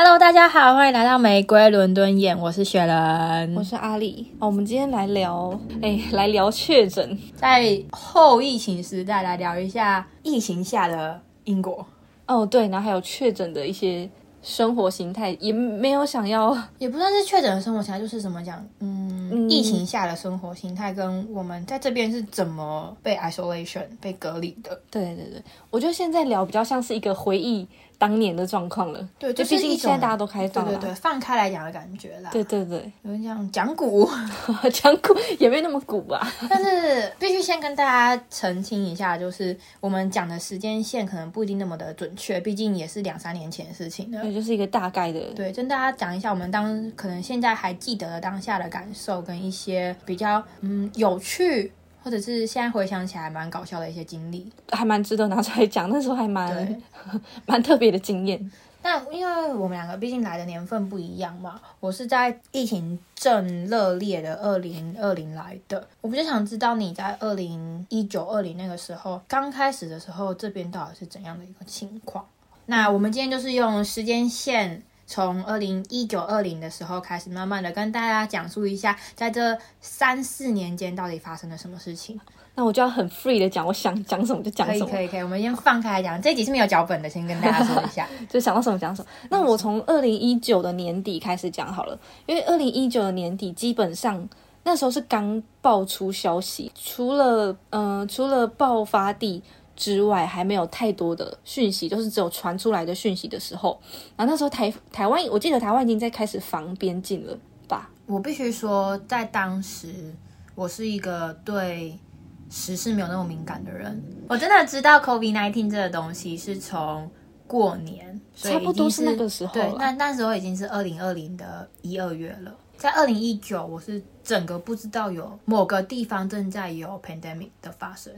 Hello，大家好，欢迎来到玫瑰伦敦眼，我是雪人，我是阿丽。哦，我们今天来聊，哎，来聊确诊，在后疫情时代来聊一下疫情下的英国。哦，对，然后还有确诊的一些生活形态，也没有想要，也不算是确诊的生活形态，就是怎么讲，嗯，疫情下的生活形态跟我们在这边是怎么被 isolation 被隔离的。对对对，我觉得现在聊比较像是一个回忆。当年的状况了，对，就毕竟现在大家都开放了，对对对，放开来讲的感觉啦，对。对对，有人讲讲古，讲古也没那么古吧，但是必须先跟大家澄清一下，就是我们讲的时间线可能不一定那么的准确，毕竟也是两三年前的事情了，对，就是一个大概的，对，跟大家讲一下我们当可能现在还记得当下的感受跟一些比较嗯有趣。或者是现在回想起来蛮搞笑的一些经历，还蛮值得拿出来讲。那时候还蛮 蛮特别的经验。但因为我们两个毕竟来的年份不一样嘛，我是在疫情正热烈的二零二零来的，我比较想知道你在二零一九二零那个时候刚开始的时候，这边到底是怎样的一个情况？那我们今天就是用时间线。从二零一九二零的时候开始，慢慢的跟大家讲述一下，在这三四年间到底发生了什么事情。那我就要很 free 的讲，我想讲什么就讲什么。可以可以可以，我们先放开来讲。这集是没有脚本的，先跟大家说一下，就想到什么讲什么。那我从二零一九的年底开始讲好了，因为二零一九的年底基本上那时候是刚爆出消息，除了嗯除了爆发地。之外还没有太多的讯息，就是只有传出来的讯息的时候。然后那时候台台湾，我记得台湾已经在开始防边境了吧？我必须说，在当时我是一个对时事没有那么敏感的人。我真的知道 COVID nineteen 这个东西是从过年，差不多是那个时候。对，那那时候已经是二零二零的一二月了。在二零一九，我是整个不知道有某个地方正在有 pandemic 的发生。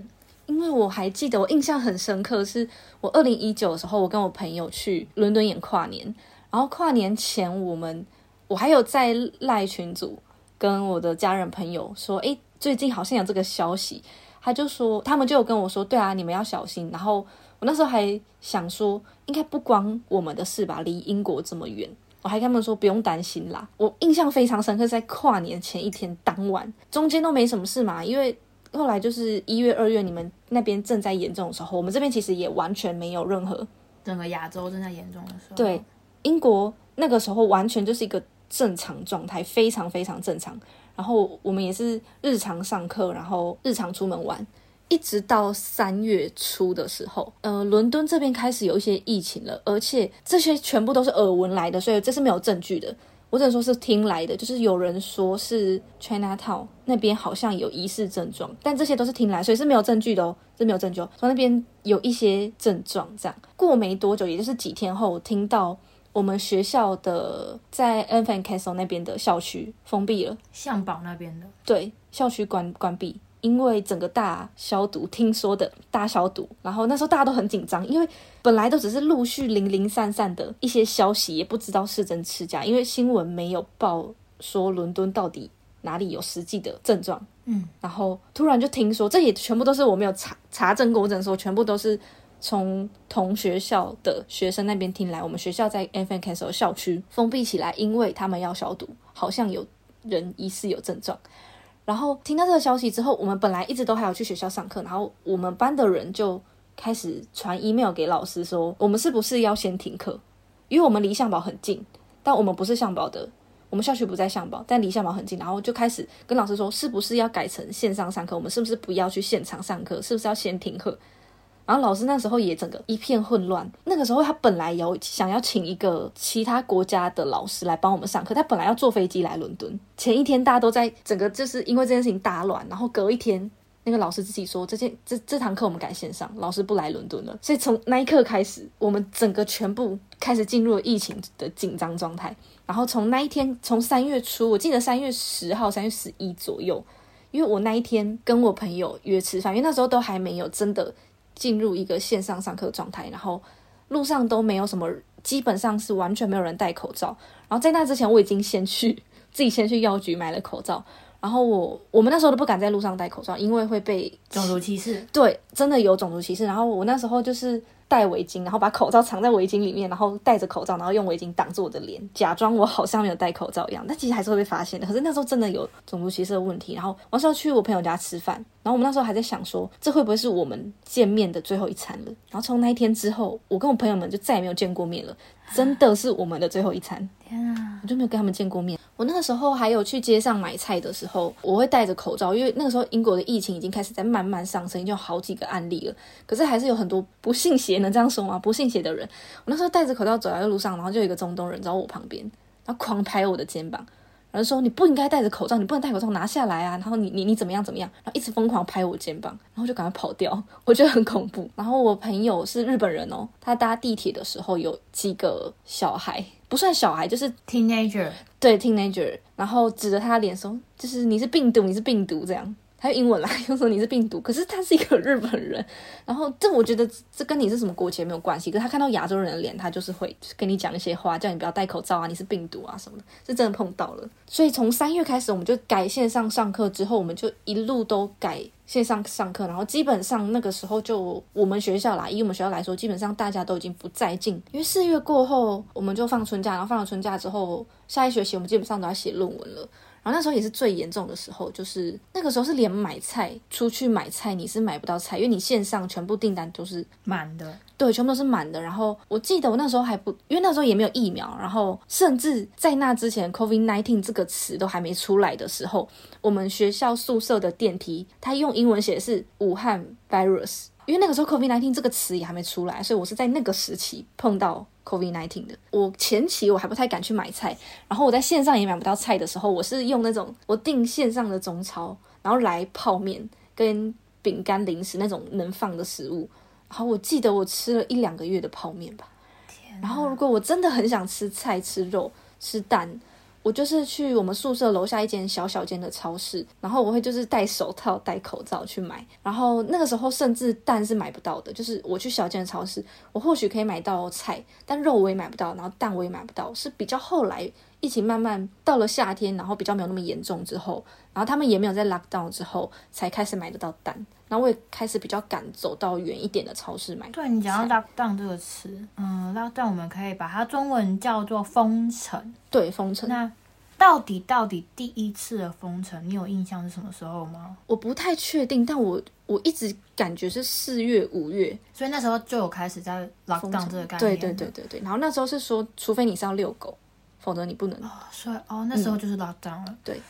因为我还记得，我印象很深刻，是我二零一九的时候，我跟我朋友去伦敦演跨年，然后跨年前，我们我还有在赖群组跟我的家人朋友说，诶，最近好像有这个消息，他就说，他们就有跟我说，对啊，你们要小心。然后我那时候还想说，应该不关我们的事吧，离英国这么远，我还跟他们说不用担心啦。我印象非常深刻，在跨年前一天当晚，中间都没什么事嘛，因为。后来就是一月、二月，你们那边正在严重的时候，我们这边其实也完全没有任何。整个亚洲正在严重的时候。对，英国那个时候完全就是一个正常状态，非常非常正常。然后我们也是日常上课，然后日常出门玩，一直到三月初的时候，呃，伦敦这边开始有一些疫情了，而且这些全部都是耳闻来的，所以这是没有证据的。我只能说是听来的，就是有人说是 China Town 那边好像有疑似症状，但这些都是听来，所以是没有证据的哦，是没有证据。说那边有一些症状，这样过没多久，也就是几天后，听到我们学校的在 e n f a n Castle 那边的校区封闭了，向宝那边的对校区关关闭。因为整个大消毒，听说的大消毒，然后那时候大家都很紧张，因为本来都只是陆续零零散散的一些消息，也不知道是真是假，因为新闻没有报说伦敦到底哪里有实际的症状，嗯，然后突然就听说，这也全部都是我没有查查证过，我只能说全部都是从同学校的学生那边听来，我们学校在 N F N Castle 校区封闭起来，因为他们要消毒，好像有人疑似有症状。然后听到这个消息之后，我们本来一直都还要去学校上课，然后我们班的人就开始传 email 给老师说，我们是不是要先停课？因为我们离向宝很近，但我们不是向宝的，我们校区不在向宝，但离向宝很近，然后就开始跟老师说，是不是要改成线上上课？我们是不是不要去现场上课？是不是要先停课？然后老师那时候也整个一片混乱。那个时候他本来有想要请一个其他国家的老师来帮我们上课，他本来要坐飞机来伦敦。前一天大家都在整个就是因为这件事情大乱，然后隔一天那个老师自己说这件这这堂课我们改线上，老师不来伦敦了。所以从那一刻开始，我们整个全部开始进入了疫情的紧张状态。然后从那一天，从三月初，我记得三月十号、三月十一左右，因为我那一天跟我朋友约吃饭，因为那时候都还没有真的。进入一个线上上课状态，然后路上都没有什么，基本上是完全没有人戴口罩。然后在那之前，我已经先去自己先去药局买了口罩。然后我我们那时候都不敢在路上戴口罩，因为会被种族歧视。对，真的有种族歧视。然后我那时候就是戴围巾，然后把口罩藏在围巾里面，然后戴着口罩，然后用围巾挡住我的脸，假装我好像没有戴口罩一样。但其实还是会被发现的。可是那时候真的有种族歧视的问题。然后我那时候去我朋友家吃饭，然后我们那时候还在想说，这会不会是我们见面的最后一餐了？然后从那一天之后，我跟我朋友们就再也没有见过面了。真的是我们的最后一餐，天啊！我就没有跟他们见过面。我那个时候还有去街上买菜的时候，我会戴着口罩，因为那个时候英国的疫情已经开始在慢慢上升，已经有好几个案例了。可是还是有很多不信邪，能这样说吗？不信邪的人，我那时候戴着口罩走在路上，然后就有一个中东人找我旁边，然后狂拍我的肩膀。然后说你不应该戴着口罩，你不能戴口罩拿下来啊！然后你你你怎么样怎么样？然后一直疯狂拍我肩膀，然后就赶快跑掉，我觉得很恐怖。然后我朋友是日本人哦，他搭地铁的时候有几个小孩，不算小孩，就是 teenager，对 teenager，然后指着他脸说，就是你是病毒，你是病毒这样。还有英文啦，又说你是病毒，可是他是一个日本人，然后这我觉得 这跟你是什么国籍没有关系，可是他看到亚洲人的脸，他就是会跟你讲一些话，叫你不要戴口罩啊，你是病毒啊什么的，是真的碰到了。所以从三月开始，我们就改线上上课，之后我们就一路都改线上上课，然后基本上那个时候就我们学校啦，以我们学校来说，基本上大家都已经不再进，因为四月过后我们就放春假，然后放了春假之后，下一学期我们基本上都要写论文了。然后那时候也是最严重的时候，就是那个时候是连买菜出去买菜你是买不到菜，因为你线上全部订单都是满的，对，全部都是满的。然后我记得我那时候还不，因为那时候也没有疫苗，然后甚至在那之前，COVID nineteen 这个词都还没出来的时候，我们学校宿舍的电梯它用英文写的是武汉 virus，因为那个时候 COVID nineteen 这个词也还没出来，所以我是在那个时期碰到。Covid nineteen 的，我前期我还不太敢去买菜，然后我在线上也买不到菜的时候，我是用那种我订线上的中超，然后来泡面跟饼干零食那种能放的食物，然后我记得我吃了一两个月的泡面吧，然后如果我真的很想吃菜、吃肉、吃蛋。我就是去我们宿舍楼下一间小小间的超市，然后我会就是戴手套、戴口罩去买。然后那个时候甚至蛋是买不到的，就是我去小间的超市，我或许可以买到菜，但肉我也买不到，然后蛋我也买不到。是比较后来疫情慢慢到了夏天，然后比较没有那么严重之后，然后他们也没有在 lock down 之后，才开始买得到蛋。然后我也开始比较敢走到远一点的超市买。对你讲到 lock down 这个词，嗯，lock down 我们可以把它中文叫做封城。对，封城。那到底到底第一次的封城，你有印象是什么时候吗？我不太确定，但我我一直感觉是四月五月，所以那时候就有开始在 lock down 这个概念。对对对对对。然后那时候是说，除非你是要遛狗，否则你不能。哦，所以哦，那时候就是 lock down 了。对，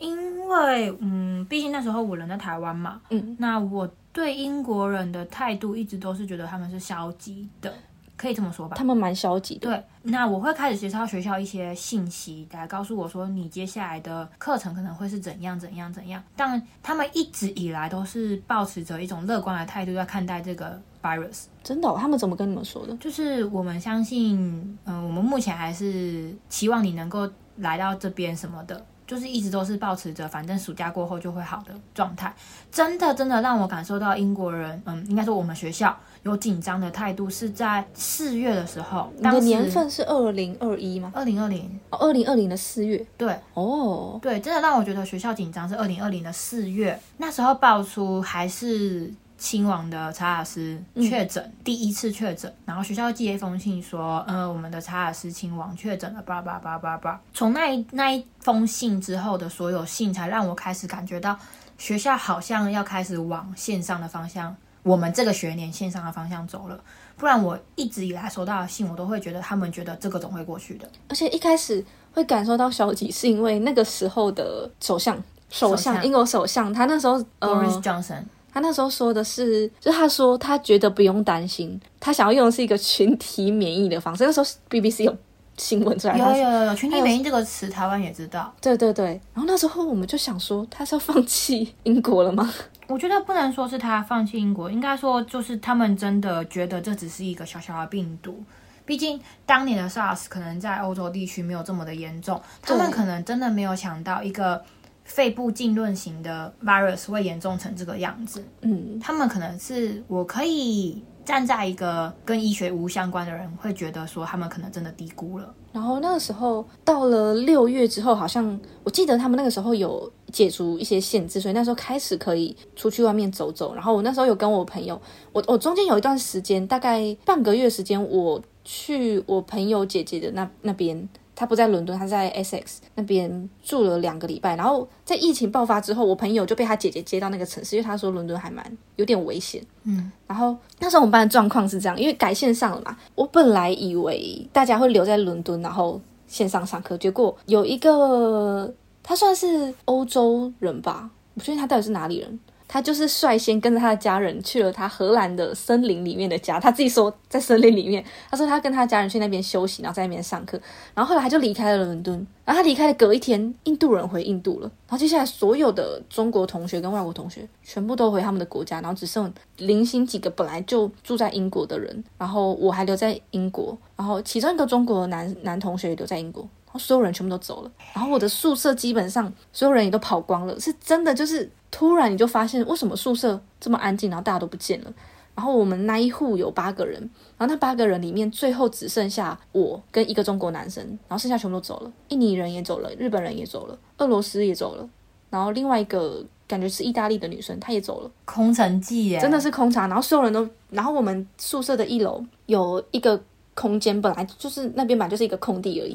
因为嗯，毕竟那时候我人在台湾嘛，嗯，那我对英国人的态度一直都是觉得他们是消极的。可以这么说吧，他们蛮消极的。对，那我会开始接到学校一些信息来告诉我说，你接下来的课程可能会是怎样怎样怎样。但他们一直以来都是保持着一种乐观的态度在看待这个 virus。真的？他们怎么跟你们说的？就是我们相信，嗯，我们目前还是期望你能够来到这边什么的。就是一直都是保持着，反正暑假过后就会好的状态。真的，真的让我感受到英国人，嗯，应该说我们学校有紧张的态度，是在四月的时候。你的年份是二零二一吗？二零二零，哦，二零二零的四月。对，哦，对，真的让我觉得学校紧张是二零二零的四月，那时候爆出还是。亲王的查尔斯确诊，第一次确诊，然后学校寄了一封信说，呃，我们的查尔斯亲王确诊了，叭叭叭叭叭。从那一那一封信之后的所有信，才让我开始感觉到学校好像要开始往线上的方向，我们这个学年线上的方向走了。不然我一直以来收到的信，我都会觉得他们觉得这个总会过去的。而且一开始会感受到消极，是因为那个时候的首相，首相英国首相，他那时候 Boris Johnson。他那时候说的是，就他说他觉得不用担心，他想要用的是一个群体免疫的方式。那时候 BBC 有新闻出来，有有有有群体免疫这个词，台湾也知道。对对对，然后那时候我们就想说，他是要放弃英国了吗？我觉得不能说是他放弃英国，应该说就是他们真的觉得这只是一个小小的病毒。毕竟当年的 SARS 可能在欧洲地区没有这么的严重，他们可能真的没有想到一个。肺部浸润型的 virus 会严重成这个样子，嗯，他们可能是我可以站在一个跟医学无相关的人，会觉得说他们可能真的低估了。然后那个时候到了六月之后，好像我记得他们那个时候有解除一些限制，所以那时候开始可以出去外面走走。然后我那时候有跟我朋友，我我中间有一段时间，大概半个月时间，我去我朋友姐姐的那那边。他不在伦敦，他在 Essex 那边住了两个礼拜。然后在疫情爆发之后，我朋友就被他姐姐接到那个城市，因为他说伦敦还蛮有点危险。嗯，然后那时候我们班的状况是这样，因为改线上了嘛。我本来以为大家会留在伦敦，然后线上上课，结果有一个他算是欧洲人吧，我不确定他到底是哪里人。他就是率先跟着他的家人去了他荷兰的森林里面的家。他自己说在森林里面，他说他跟他家人去那边休息，然后在那边上课。然后后来他就离开了伦敦。然后他离开的隔一天，印度人回印度了。然后接下来所有的中国同学跟外国同学全部都回他们的国家，然后只剩零星几个本来就住在英国的人。然后我还留在英国。然后其中一个中国男男同学也留在英国。然后所有人全部都走了。然后我的宿舍基本上所有人也都跑光了，是真的就是。突然你就发现为什么宿舍这么安静，然后大家都不见了。然后我们那一户有八个人，然后那八个人里面最后只剩下我跟一个中国男生，然后剩下全部都走了。印尼人也走了，日本人也走了，俄罗斯也走了，然后另外一个感觉是意大利的女生，她也走了。空城计耶，真的是空场。然后所有人都，然后我们宿舍的一楼有一个空间，本来就是那边本来就是一个空地而已。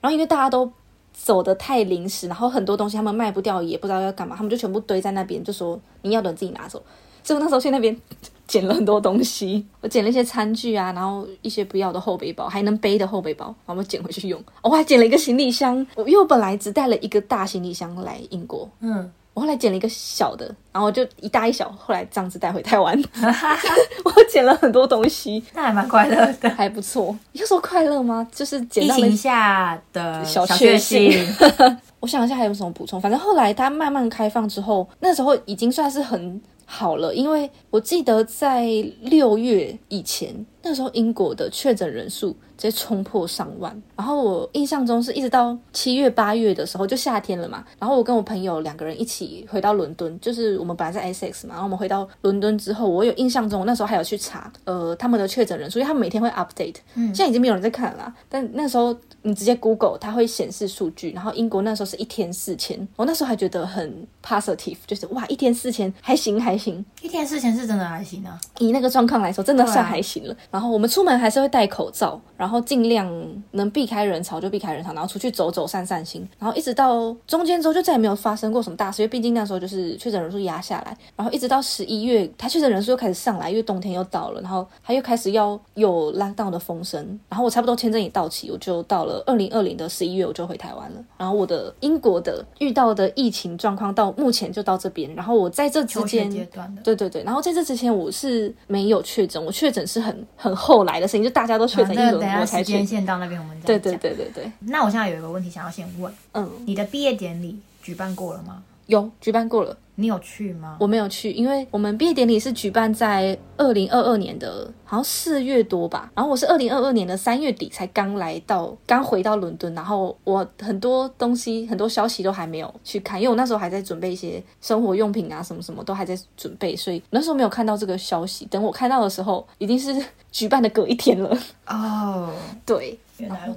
然后因为大家都。走的太临时，然后很多东西他们卖不掉，也不知道要干嘛，他们就全部堆在那边，就说你要的自己拿走。所以那时候去那边捡了很多东西，我捡了一些餐具啊，然后一些不要的后背包，还能背的后背包，然后捡回去用。我还捡了一个行李箱，因为我本来只带了一个大行李箱来英国，嗯。我后来捡了一个小的，然后就一大一小，后来这样子带回台湾。我捡了很多东西，那还蛮快乐的，还不错。你说快乐吗？就是捡疫情下的小确幸。我想一下还有什么补充，反正后来它慢慢开放之后，那时候已经算是很好了，因为我记得在六月以前，那时候英国的确诊人数。直接冲破上万，然后我印象中是一直到七月八月的时候，就夏天了嘛。然后我跟我朋友两个人一起回到伦敦，就是我们本来在 Essex 嘛，然后我们回到伦敦之后，我有印象中，我那时候还有去查，呃，他们的确诊人数，因为他们每天会 update，嗯，现在已经没有人在看了。但那时候你直接 Google，它会显示数据。然后英国那时候是一天四千，我那时候还觉得很 positive，就是哇，一天四千还行还行，一天四千是真的还行啊，以那个状况来说，真的算还行了。然后我们出门还是会戴口罩，然后。然后尽量能避开人潮就避开人潮，然后出去走走散散心，然后一直到中间之后就再也没有发生过什么大事，因为毕竟那时候就是确诊人数压下来，然后一直到十一月，他确诊人数又开始上来，因为冬天又到了，然后他又开始要有 lockdown 的风声，然后我差不多签证也到期，我就到了二零二零的十一月我就回台湾了，然后我的英国的遇到的疫情状况到目前就到这边，然后我在这之间，对对对，然后在这之前我是没有确诊，我确诊是很很后来的事情，就大家都确诊一轮。时间线到那边，我们对对对对对。那我现在有一个问题想要先问，嗯，你的毕业典礼举办过了吗？有举办过了。你有去吗？我没有去，因为我们毕业典礼是举办在二零二二年的，好像四月多吧。然后我是二零二二年的三月底才刚来到，刚回到伦敦。然后我很多东西、很多消息都还没有去看，因为我那时候还在准备一些生活用品啊，什么什么都还在准备，所以那时候没有看到这个消息。等我看到的时候，已经是举办的隔一天了。哦，对。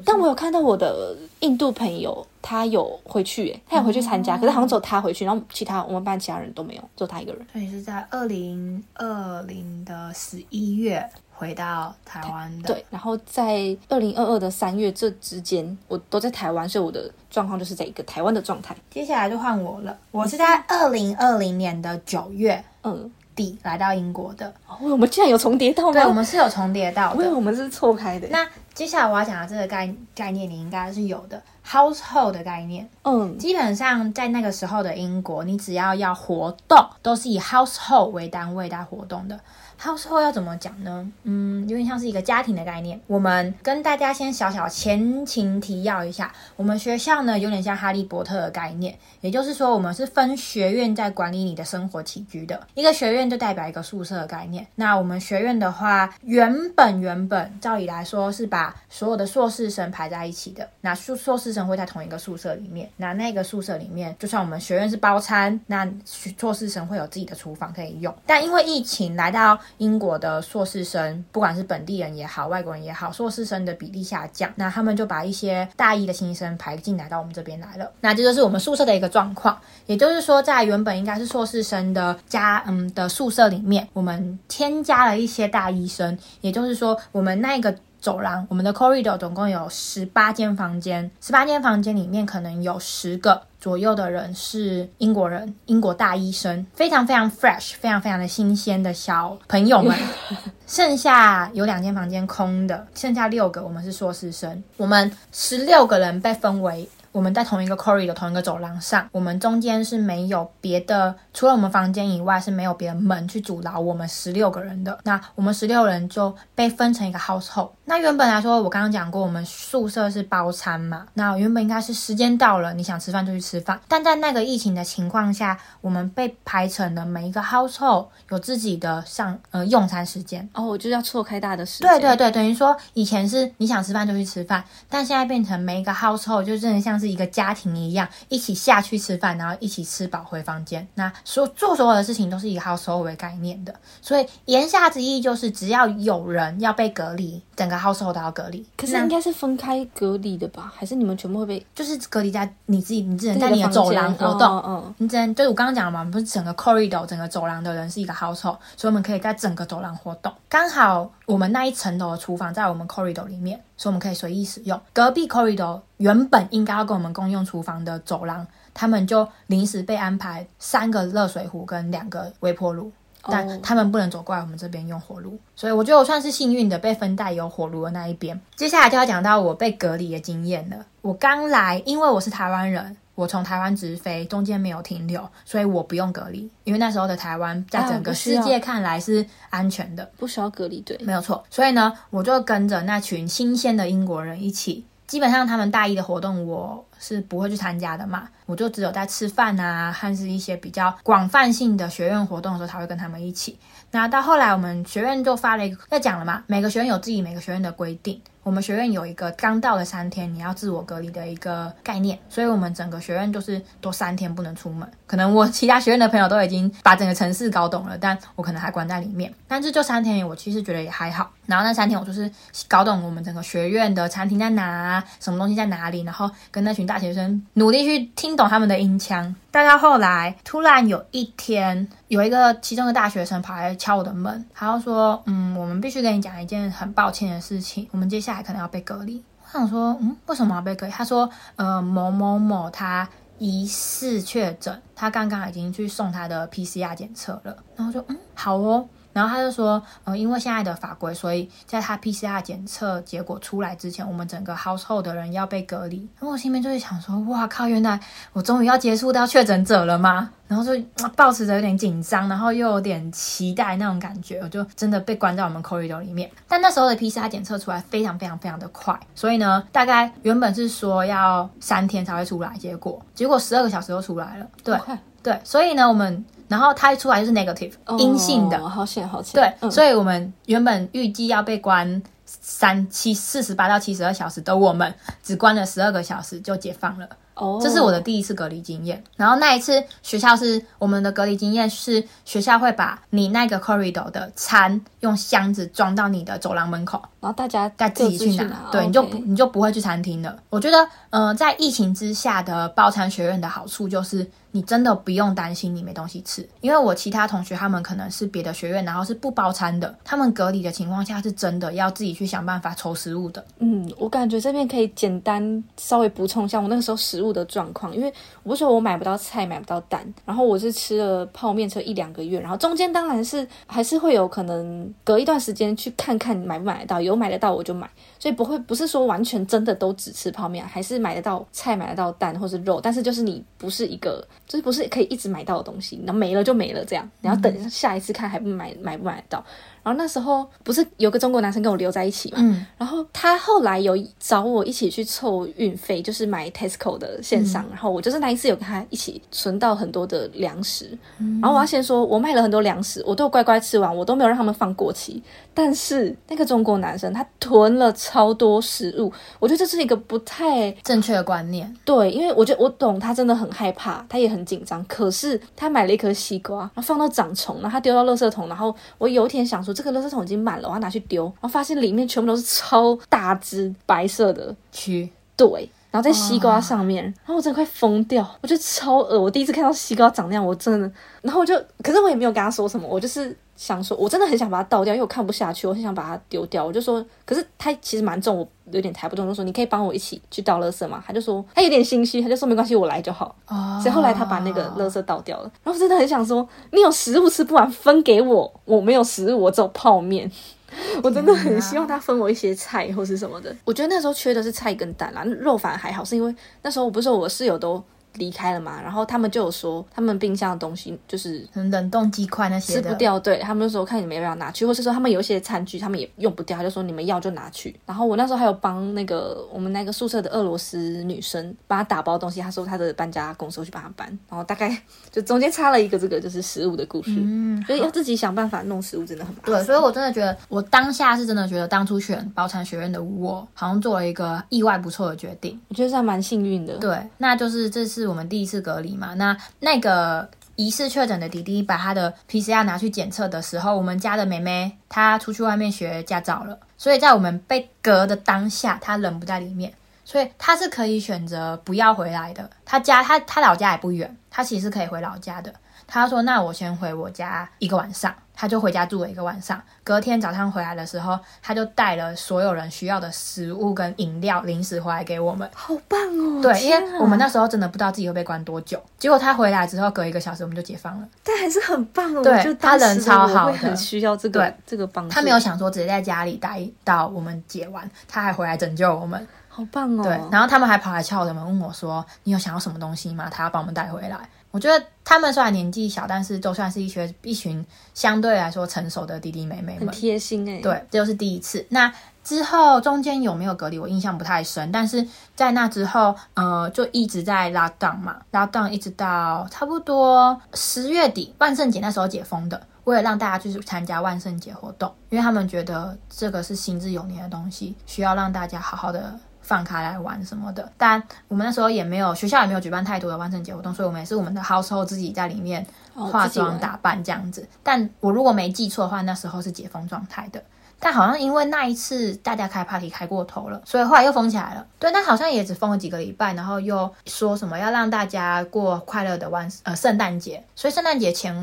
但我有看到我的印度朋友，他有回去，他有回去参加，可是好像只有他回去，然后其他我们班其他人都没有，只有他一个人。所以是在二零二零的十一月回到台湾的。对，然后在二零二二的三月这之间，我都在台湾，所以我的状况就是在一个台湾的状态。接下来就换我了，我是在二零二零年的九月，嗯。底来到英国的，我们竟然有重叠到吗？对，我们是有重叠到的。因为我们是错开的。那接下来我要讲的这个概概念，你应该是有的，household 的概念。嗯，基本上在那个时候的英国，你只要要活动，都是以 household 为单位在活动的。它之后要怎么讲呢？嗯，有点像是一个家庭的概念。我们跟大家先小小前情提要一下，我们学校呢有点像哈利波特的概念，也就是说我们是分学院在管理你的生活起居的。一个学院就代表一个宿舍的概念。那我们学院的话，原本原本照理来说是把所有的硕士生排在一起的。那硕硕士生会在同一个宿舍里面，那那个宿舍里面，就算我们学院是包餐，那硕士生会有自己的厨房可以用。但因为疫情，来到英国的硕士生，不管是本地人也好，外国人也好，硕士生的比例下降，那他们就把一些大一的新生排进来到我们这边来了。那这就是我们宿舍的一个状况，也就是说，在原本应该是硕士生的家嗯的宿舍里面，我们添加了一些大一生，也就是说，我们那个。走廊，我们的 corridor 总共有十八间房间，十八间房间里面可能有十个左右的人是英国人，英国大医生，非常非常 fresh，非常非常的新鲜的小朋友们。剩下有两间房间空的，剩下六个我们是硕士生，我们十六个人被分为。我们在同一个 corridor 同一个走廊上，我们中间是没有别的，除了我们房间以外是没有别的门去阻挠我们十六个人的。那我们十六人就被分成一个 household。那原本来说，我刚刚讲过，我们宿舍是包餐嘛。那原本应该是时间到了，你想吃饭就去吃饭。但在那个疫情的情况下，我们被排成了每一个 household 有自己的上呃用餐时间。哦，我就要错开大的时间。对对对，等于说以前是你想吃饭就去吃饭，但现在变成每一个 household 就真的像。是一个家庭一样，一起下去吃饭，然后一起吃饱回房间。那所做所有的事情都是以 household 为概念的，所以言下之意就是，只要有人要被隔离，整个 household 都要隔离。可是应该是分开隔离的吧？还是你们全部会被就是隔离在你自己，你只能在你的走廊活动。嗯，你只能就是我刚刚讲了嘛，不是整个 corridor 整个走廊的人是一个 household，所以我们可以在整个走廊活动。刚好我们那一层楼的厨房在我们 corridor 里面。所以我们可以随意使用隔壁 corridor 原本应该要跟我们共用厨房的走廊，他们就临时被安排三个热水壶跟两个微波炉，但他们不能走过来我们这边用火炉，所以我觉得我算是幸运的被分带有火炉的那一边。接下来就要讲到我被隔离的经验了。我刚来，因为我是台湾人。我从台湾直飞，中间没有停留，所以我不用隔离，因为那时候的台湾在整个世界看来是安全的，不需要隔离，对，没有错。所以呢，我就跟着那群新鲜的英国人一起，基本上他们大一的活动我是不会去参加的嘛，我就只有在吃饭啊，和是一些比较广泛性的学院活动的时候才会跟他们一起。那到后来，我们学院就发了一个要讲了嘛，每个学院有自己每个学院的规定。我们学院有一个刚到的三天你要自我隔离的一个概念，所以我们整个学院就是都三天不能出门。可能我其他学院的朋友都已经把整个城市搞懂了，但我可能还关在里面。但是就三天，我其实觉得也还好。然后那三天我就是搞懂我们整个学院的餐厅在哪，什么东西在哪里，然后跟那群大学生努力去听懂他们的音腔。但到后来，突然有一天，有一个其中的大学生跑来敲我的门，他要说：“嗯，我们必须跟你讲一件很抱歉的事情，我们接下来可能要被隔离。”我想说：“嗯，为什么要被隔离？”他说：“呃，某某某他疑似确诊，他刚刚已经去送他的 PCR 检测了。”然后说：“嗯，好哦。”然后他就说，呃，因为现在的法规，所以在他 PCR 检测结果出来之前，我们整个 household 的人要被隔离。然后我心里面就会想说，哇靠，原来我终于要接触到确诊者了吗？然后就抱持着有点紧张，然后又有点期待那种感觉，我就真的被关在我们 corridor 里面。但那时候的 PCR 检测出来非常非常非常的快，所以呢，大概原本是说要三天才会出来，结果结果十二个小时就出来了。对对，所以呢，我们。然后它一出来就是 negative 阴性的，好险好险。对，所以我们原本预计要被关三七四十八到七十二小时的，我们只关了十二个小时就解放了。哦，这是我的第一次隔离经验。然后那一次学校是我们的隔离经验是学校会把你那个 corridor 的餐用箱子装到你的走廊门口，然后大家再自己去拿。对，你就不你就不会去餐厅了。我觉得，嗯，在疫情之下的包餐学院的好处就是。你真的不用担心你没东西吃，因为我其他同学他们可能是别的学院，然后是不包餐的，他们隔离的情况下是真的要自己去想办法筹食物的。嗯，我感觉这边可以简单稍微补充一下我那个时候食物的状况，因为我不说我买不到菜，买不到蛋，然后我是吃了泡面吃一两个月，然后中间当然是还是会有可能隔一段时间去看看买不买得到，有买得到我就买，所以不会不是说完全真的都只吃泡面，还是买得到菜，买得到蛋或是肉，但是就是你不是一个。这不是可以一直买到的东西，然后没了就没了，这样你要等下一次看还不买买不买得到。然后那时候不是有个中国男生跟我留在一起嘛，嗯然后他后来有找我一起去凑运费，就是买 Tesco 的线上，然后我就是那一次有跟他一起存到很多的粮食。然后我要先说，我卖了很多粮食，我都乖乖吃完，我都没有让他们放过期。但是那个中国男生他囤了超多食物，我觉得这是一个不太正确的观念。对，因为我觉得我懂他真的很害怕，他也很紧张。可是他买了一颗西瓜，然后放到长虫，然后他丢到垃圾桶，然后我有一天想说这个垃圾桶已经满了，我要拿去丢，然后发现里面全部都是超大只白色的蛆，对。然后在西瓜上面，然后我真的快疯掉，我觉得超恶。我第一次看到西瓜长那样，我真的，然后我就，可是我也没有跟他说什么，我就是想说，我真的很想把它倒掉，因为我看不下去，我很想把它丢掉。我就说，可是它其实蛮重，我有点抬不动，就说你可以帮我一起去倒垃圾吗？他就说他有点心虚，他就说没关系，我来就好。哦所以后来他把那个垃圾倒掉了，然后我真的很想说，你有食物吃不完分给我，我没有食物，我只有泡面。我真的很希望他分我一些菜或是什么的。我觉得那时候缺的是菜跟蛋啦，肉反而还好，是因为那时候我不是说我室友都离开了嘛，然后他们就有说他们冰箱的东西就是冷冻鸡块那些吃不掉，对他们就说看你们要不要拿去，或是说他们有一些餐具他们也用不掉，他就说你们要就拿去。然后我那时候还有帮那个我们那个宿舍的俄罗斯女生帮她打包东西，她说她的搬家公司我去帮她搬，然后大概就中间插了一个这个就是食物的故事，嗯，所以要自己想办法弄食物真的很麻烦。对，所以我真的觉得，我当下是真的觉得，当初选包产学院的我，好像做了一个意外不错的决定。我觉得是还蛮幸运的。对，那就是这是是我们第一次隔离嘛。那那个疑似确诊的弟弟把他的 PCR 拿去检测的时候，我们家的妹妹她出去外面学驾照了，所以在我们被隔的当下，她人不在里面，所以她是可以选择不要回来的。她家她她老家也不远，她其实可以回老家的。她说：“那我先回我家一个晚上。”她就回家住了一个晚上。隔天早上回来的时候，他就带了所有人需要的食物跟饮料、零食回来给我们。好棒哦！对，因为我们那时候真的不知道自己会被关多久，结果他回来之后，隔一个小时我们就解放了。但还是很棒哦。对就他人超好的很需要这个这个帮助。他没有想说直接在家里待到我们解完，他还回来拯救我们。好棒哦。对，然后他们还跑来敲我的门，问我说：“你有想要什么东西吗？他要帮我们带回来。”我觉得他们虽然年纪小，但是都算是一群一群相对来说成熟的弟弟妹妹很们。贴心哎。对，这就是第一次。那之后中间有没有隔离，我印象不太深。但是在那之后，呃，就一直在拉档嘛，拉档一直到差不多十月底，万圣节那时候解封的。为了让大家去参加万圣节活动，因为他们觉得这个是行之有年的东西，需要让大家好好的放开来玩什么的。但我们那时候也没有学校也没有举办太多的万圣节活动，所以我们也是我们的 household 自己在里面化妆打扮这样子。但我如果没记错的话，那时候是解封状态的。但好像因为那一次大家开 party 开过头了，所以后来又封起来了。对，那好像也只封了几个礼拜，然后又说什么要让大家过快乐的万呃圣诞节，所以圣诞节前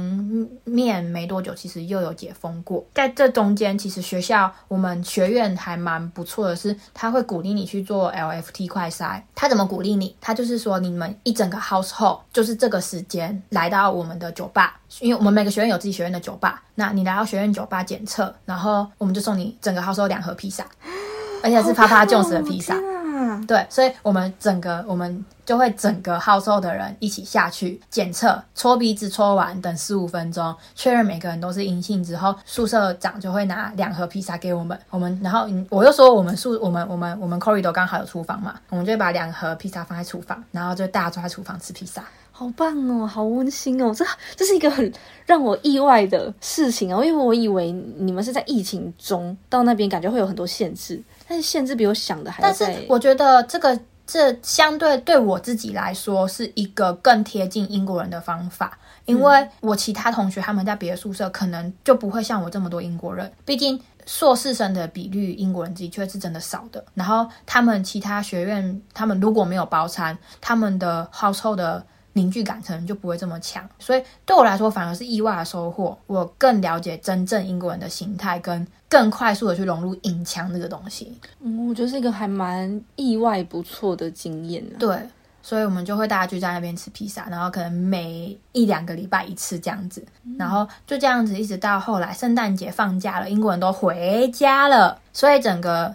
面没多久，其实又有解封过。在这中间，其实学校我们学院还蛮不错的是，他会鼓励你去做 LFT 快筛。他怎么鼓励你？他就是说你们一整个 household 就是这个时间来到我们的酒吧。因为我们每个学院有自己学院的酒吧，那你来到学院酒吧检测，然后我们就送你整个 house 两盒披萨，而且是啪啪 Jones 的披萨。啊，对，所以我们整个我们就会整个 household 的人一起下去检测，搓鼻子搓完，等十五分钟，确认每个人都是阴性之后，宿舍长就会拿两盒披萨给我们。我们然后嗯我又说我们宿我们我们我们 corridor 刚好有厨房嘛，我们就会把两盒披萨放在厨房，然后就大家坐在厨房吃披萨。好棒哦，好温馨哦，这这是一个很让我意外的事情哦，因为我以为你们是在疫情中到那边，感觉会有很多限制，但是限制比我想的还要但是我觉得这个这相对对我自己来说是一个更贴近英国人的方法，因为我其他同学他们在别的宿舍可能就不会像我这么多英国人，毕竟硕士生的比率英国人的确是真的少的。然后他们其他学院，他们如果没有包餐，他们的 household 的。凝聚感可能就不会这么强，所以对我来说反而是意外的收获。我更了解真正英国人的形态，跟更快速的去融入影腔这个东西。嗯，我觉得是一个还蛮意外不错的经验啊。对，所以我们就会大家就在那边吃披萨，然后可能每一两个礼拜一次这样子，然后就这样子一直到后来圣诞节放假了，英国人都回家了，所以整个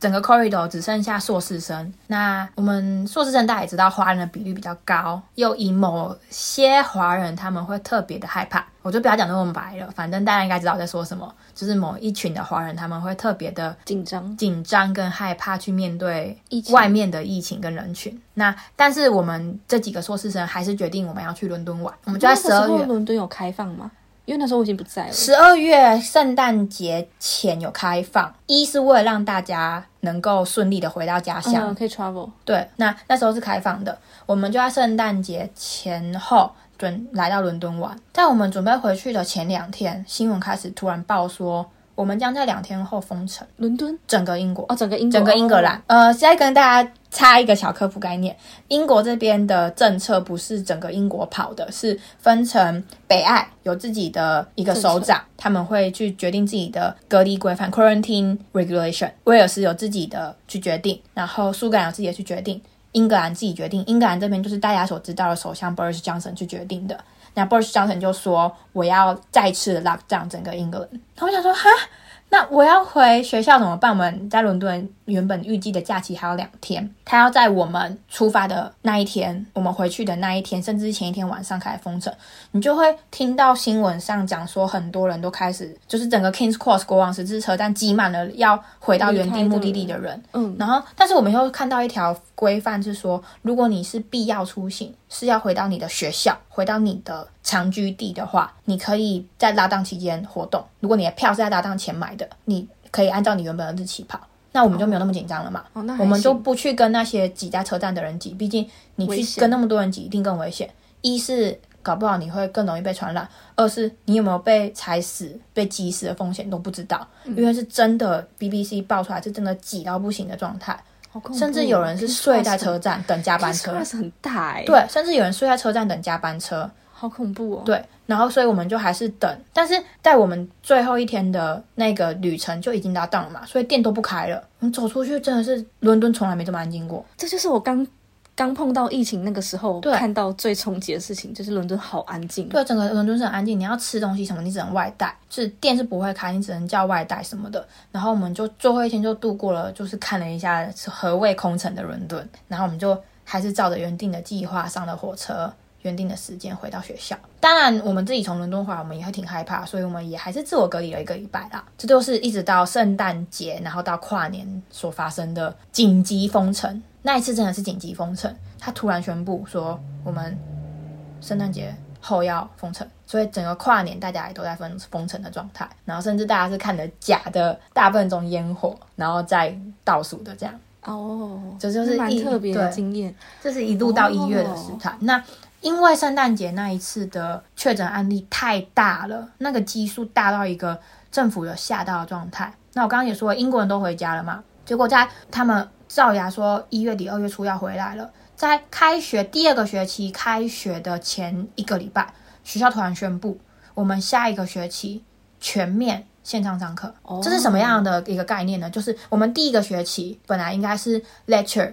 整个 corridor 只剩下硕士生。那我们硕士生大家也知道，华人的比率比较高，又以某些华人他们会特别的害怕，我就不要讲那么白了，反正大家应该知道我在说什么，就是某一群的华人他们会特别的 紧张，紧张跟害怕去面对外面的疫情跟人群。那但是我们这几个硕士生还是决定我们要去伦敦玩，我们就在十二月。伦敦有开放吗？因为那时候我已经不在了。十二月圣诞节前有开放，一是为了让大家能够顺利的回到家乡，嗯，可以 travel。对，那那时候是开放的，我们就在圣诞节前后准来到伦敦玩。在我们准备回去的前两天，新闻开始突然报说，我们将在两天后封城伦敦整个英国。哦，整个英国整个英格兰。呃，现在跟大家插一个小科普概念，英国这边的政策不是整个英国跑的，是分成北爱有自己的一个首长，他们会去决定自己的隔离规范 （quarantine regulation），威尔斯有自己的去决定，然后苏格兰有自己的去决定。英格兰自己决定，英格兰这边就是大家所知道的首相 Boris Johnson 去决定的。那 Boris Johnson 就说我要再次 lock down 整个英格兰。然后我想说，哈，那我要回学校怎么办？我们在伦敦原本预计的假期还有两天，他要在我们出发的那一天，我们回去的那一天，甚至前一天晚上开始封城，你就会听到新闻上讲说，很多人都开始就是整个 Kings Cross 国王十字车站挤满了要回到原定目的地的人。嗯，然后，但是我们又看到一条规范是说，如果你是必要出行，是要回到你的学校，回到你的长居地的话，你可以在拉档期间活动。如果你的票是在拉档前买的，你可以按照你原本的日期跑。那我们就没有那么紧张了嘛？哦，那我们就不去跟那些挤在车站的人挤，毕竟你去跟那么多人挤一定更危险。一是搞不好你会更容易被传染，二是你有没有被踩死、被挤死的风险都不知道，嗯因为是真的 BBC 爆出来是真的挤到不行的状态。甚至有人是睡在车站等加班车很大哎，，对，甚至有人睡在车站等加班车，好恐怖哦。对，然后所以我们就还是等，但是在我们最后一天的那个旅程就已经达到了嘛，所以店都不开了，我们走出去真的是伦敦从来没这么安静过，这就是我刚刚碰到疫情那个时候对看到最冲击的事情，就是伦敦好安静。对，整个伦敦是很安静，你要吃东西什么，你只能外带，是店是不会开，你只能叫外带什么的。然后我们就最后一天就度过了，就是看了一下何谓空城的伦敦，然后我们就还是照着原定的计划上了火车。原定的时间回到学校，当然我们自己从伦敦回来，我们也会挺害怕，所以我们也还是自我隔离了一个礼拜啦。这就是一直到圣诞节，然后到跨年所发生的紧急封城。那一次真的是紧急封城，他突然宣布说我们圣诞节后要封城，所以整个跨年大家也都在封封城的状态，然后甚至大家是看着假的大笨钟烟火，然后再倒数的这样，哦，这就是特别的经验。这是一路到一月的时态。那因为圣诞节那一次的确诊案例太大了，那个基数大到一个政府有吓到的状态。那我刚刚也说，英国人都回家了嘛，结果在他们造谣说一月底二月初要回来了，在开学第二个学期开学的前一个礼拜，学校突然宣布，我们下一个学期全面线上上课。这是什么样的一个概念呢？就是我们第一个学期本来应该是 lecture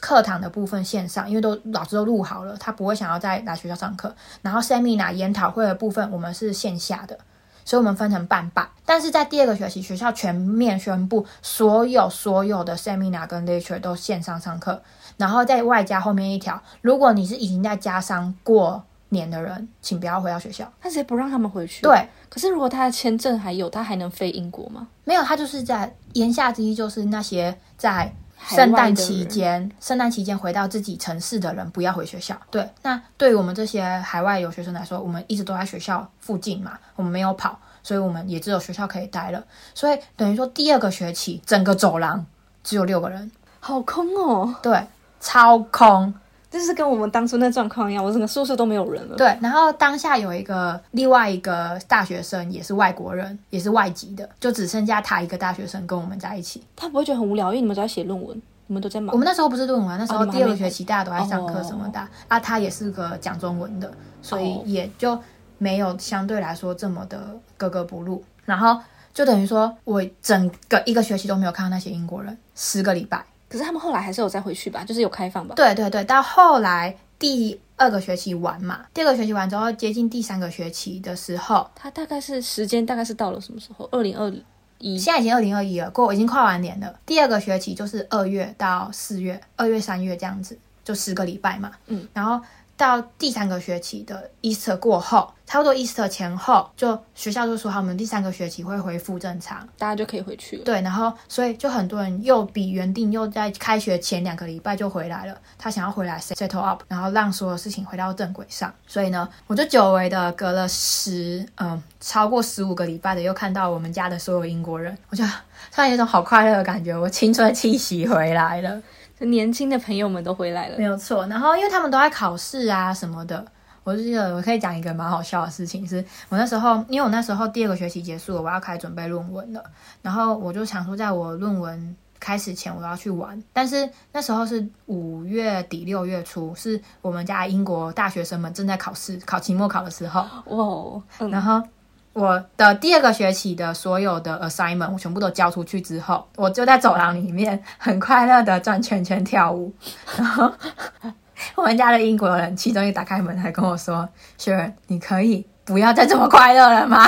课堂的部分线上，因为都老师都录好了，他不会想要再来学校上课。然后 seminar 研讨会的部分我们是线下的，所以我们分成半半。但是在第二个学期，学校全面宣布所有所有的 seminar 跟 lecture 都线上上课，然后在外加后面一条，如果你是已经在家商过年的人，请不要回到学校。他直接不让他们回去。，对，可是如果他的签证还有，他还能飞英国吗？没有，他就是在言下之意就是那些在圣诞期间，圣诞期间回到自己城市的人不要回学校。对，那对于我们这些海外留学生来说，我们一直都在学校附近嘛，我们没有跑，所以我们也只有学校可以待了。所以等于说第二个学期整个走廊只有六个人，好空哦，对，超空。就是跟我们当初那状况一样，我整个宿舍都没有人了。对，然后当下有一个另外一个大学生也是外国人，也是外籍的，就只剩下他一个大学生跟我们在一起。他不会觉得很无聊，因为你们都在写论文，你们都在忙。我们那时候不是论文，那时候第二个学期大家都在上课什么的、啊，他也是个讲中文的，所以哦也就没有相对来说这么的格格不入。然后就等于说我整个一个学期都没有看到那些英国人，十个礼拜。可是他们后来还是有再回去吧，就是有开放吧。对对对，到后来第二个学期完嘛，第二个学期完之后，接近第三个学期的时候，他大概是时间大概是到了什么时候？二零二一，现在已经二零二一了，过已经跨完年了。第二个学期就是二月到四月，二月三月这样子，就十个礼拜嘛。嗯，然后到第三个学期的 Easter 过后，差不多 Easter 前后，就学校就说他们第三个学期会恢复正常。大家就可以回去了。对，然后所以就很多人又比原定又在开学前两个礼拜就回来了，他想要回来 settle up，然后让所有事情回到正轨上。所以呢，我就久违的隔了十嗯超过十五个礼拜的又看到我们家的所有英国人，我就突然有一种好快乐的感觉，我青春气息回来了。就年轻的朋友们都回来了没。有错，然后因为他们都在考试啊什么的，我就记得我可以讲一个蛮好笑的事情，是我那时候，因为我那时候第二个学期结束了，我要开始准备论文了，然后我就想说，在我论文开始前我要去玩，但是那时候是五月底六月初，是我们家英国大学生们正在考试考期末考的时候，哇然后我的第二个学期的所有的 assignment 我全部都交出去之后，我就在走廊里面很快乐的转圈圈跳舞。然 后我们家的英国人其中一个打开门还跟我说：“Sharon，你可以不要再这么快乐了吗？”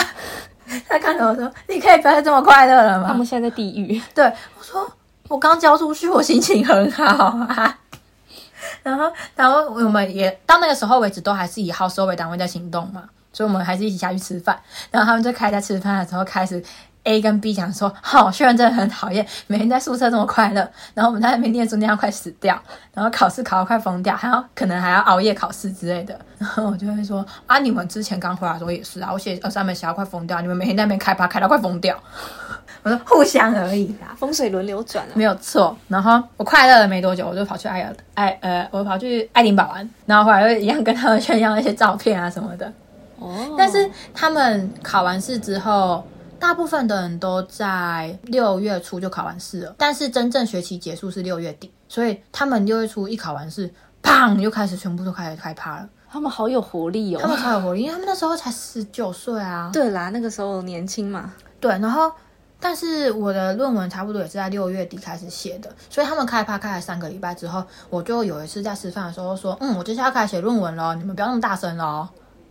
他看着我说：“你可以不要再这么快乐了吗他们现在在地狱。？”对我说：“我刚交出去，我心情很好啊。”然后，然后我们也到那个时候为止，都还是以好收为单位在行动嘛，所以我们还是一起下去吃饭。然后他们就开在吃饭的时候开始 A 跟 B 讲说：“好、虽然真的很讨厌，每天在宿舍这么快乐，然后我们在那边念书那样快死掉，然后考试考到快疯掉，还要可能还要熬夜考试之类的。”然后我就会说：“啊，你们之前刚回来的时候也是啊，我写二三本写到快疯掉，你们每天在那边开趴开到快疯掉。”我说：“互相而已啦。”风水轮流转啊。没有错。然后我快乐了没多久，我就跑去爱尔爱呃，我跑去爱丁堡玩，然后回来又一样跟他们炫耀那些照片啊什么的。哦，但是他们考完试之后，大部分的人都在六月初就考完试了，但是真正学期结束是六月底，所以他们六月初一考完试，砰又开始全部都开始开趴了。他们好有活力哦他们哦。超有活力，因为他们那时候才十九岁啊。对啦，那个时候年轻嘛。对，然后但是我的论文差不多也是在六月底开始写的，所以他们开趴开了三个礼拜之后，我就有一次在吃饭的时候说，嗯，我接下来要开始写论文了，你们不要那么大声喽。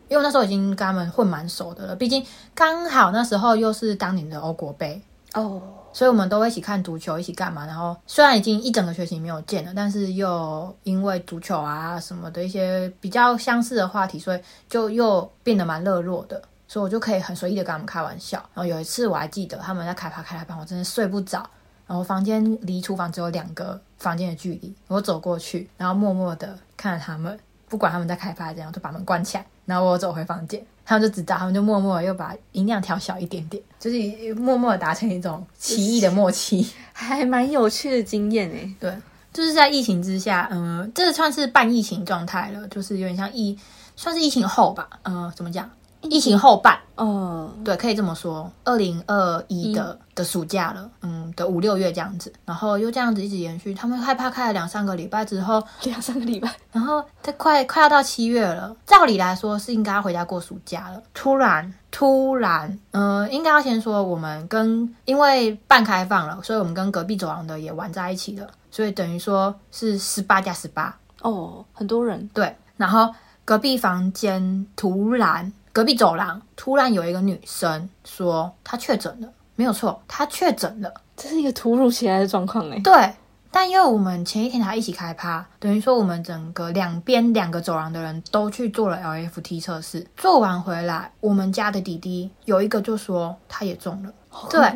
因为那时候已经跟他们混蛮熟的了，毕竟刚好那时候又是当年的欧国杯，哦，所以我们都会一起看足球，一起干嘛。然后虽然已经一整个学期没有见了，但是又因为足球啊什么的一些比较相似的话题，所以就又变得蛮热络的。所以我就可以很随意的跟他们开玩笑。然后有一次我还记得他们在开趴开来班，我真的睡不着。然后房间离厨房只有两个房间的距离，我走过去，然后默默的看着他们，不管他们在开趴怎样，就把门关起来。然后我走回房间，他们就知道，他们就默默的又把音量调小一点点，就是默默的达成一种奇异的默契。还蛮有趣的经验诶。对，就是在疫情之下，嗯、这算是半疫情状态了，就是有点像疫，算是疫情后吧，嗯、怎么讲？疫情后半，哦，对，可以这么说。二零二一的的暑假了，嗯，的五六月这样子，然后又这样子一直延续。他们害怕开了两三个礼拜之后，两三个礼拜。然后他快快要到七月了，照理来说是应该要回家过暑假了。突然，突然，嗯、应该要先说我们跟因为半开放了，所以我们跟隔壁走廊的也玩在一起了，所以等于说是十八加十八。哦，很多人。对，然后隔壁房间突然，隔壁走廊突然有一个女生说她确诊了，没有错，她确诊了。这是一个突如其来的状况哎。对，但因为我们前一天还一起开趴，等于说我们整个两边两个走廊的人都去做了 LFT 测试，做完回来，我们家的弟弟有一个就说他也中了，对